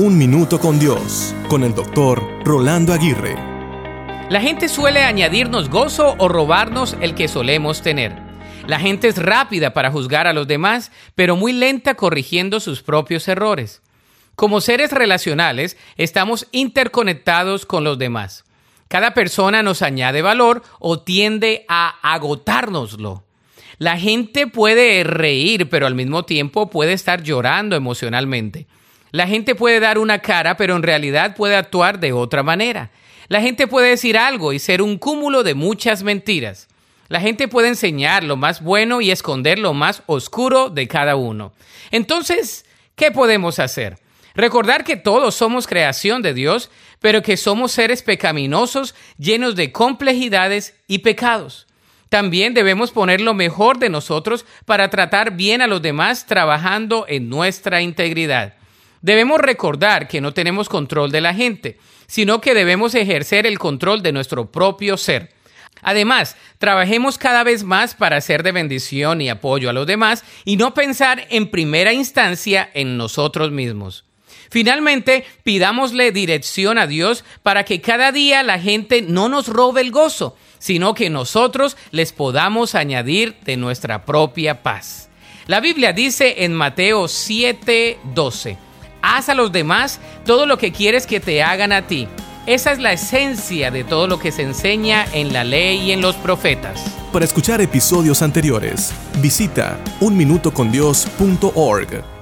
Un Minuto con Dios, con el doctor Rolando Aguirre. La gente suele añadirnos gozo o robarnos el que solemos tener. La gente es rápida para juzgar a los demás, pero muy lenta corrigiendo sus propios errores. Como seres relacionales, estamos interconectados con los demás. Cada persona nos añade valor o tiende a agotárnoslo. La gente puede reír, pero al mismo tiempo puede estar llorando emocionalmente. La gente puede dar una cara, pero en realidad puede actuar de otra manera. La gente puede decir algo y ser un cúmulo de muchas mentiras. La gente puede enseñar lo más bueno y esconder lo más oscuro de cada uno. Entonces, ¿qué podemos hacer? Recordar que todos somos creación de Dios, pero que somos seres pecaminosos llenos de complejidades y pecados. También debemos poner lo mejor de nosotros para tratar bien a los demás trabajando en nuestra integridad. Debemos recordar que no tenemos control de la gente, sino que debemos ejercer el control de nuestro propio ser. Además, trabajemos cada vez más para ser de bendición y apoyo a los demás y no pensar en primera instancia en nosotros mismos. Finalmente, pidámosle dirección a Dios para que cada día la gente no nos robe el gozo, sino que nosotros les podamos añadir de nuestra propia paz. La Biblia dice en Mateo 7:12, haz a los demás todo lo que quieres que te hagan a ti. Esa es la esencia de todo lo que se enseña en la ley y en los profetas. Para escuchar episodios anteriores, visita unminutocondios.org.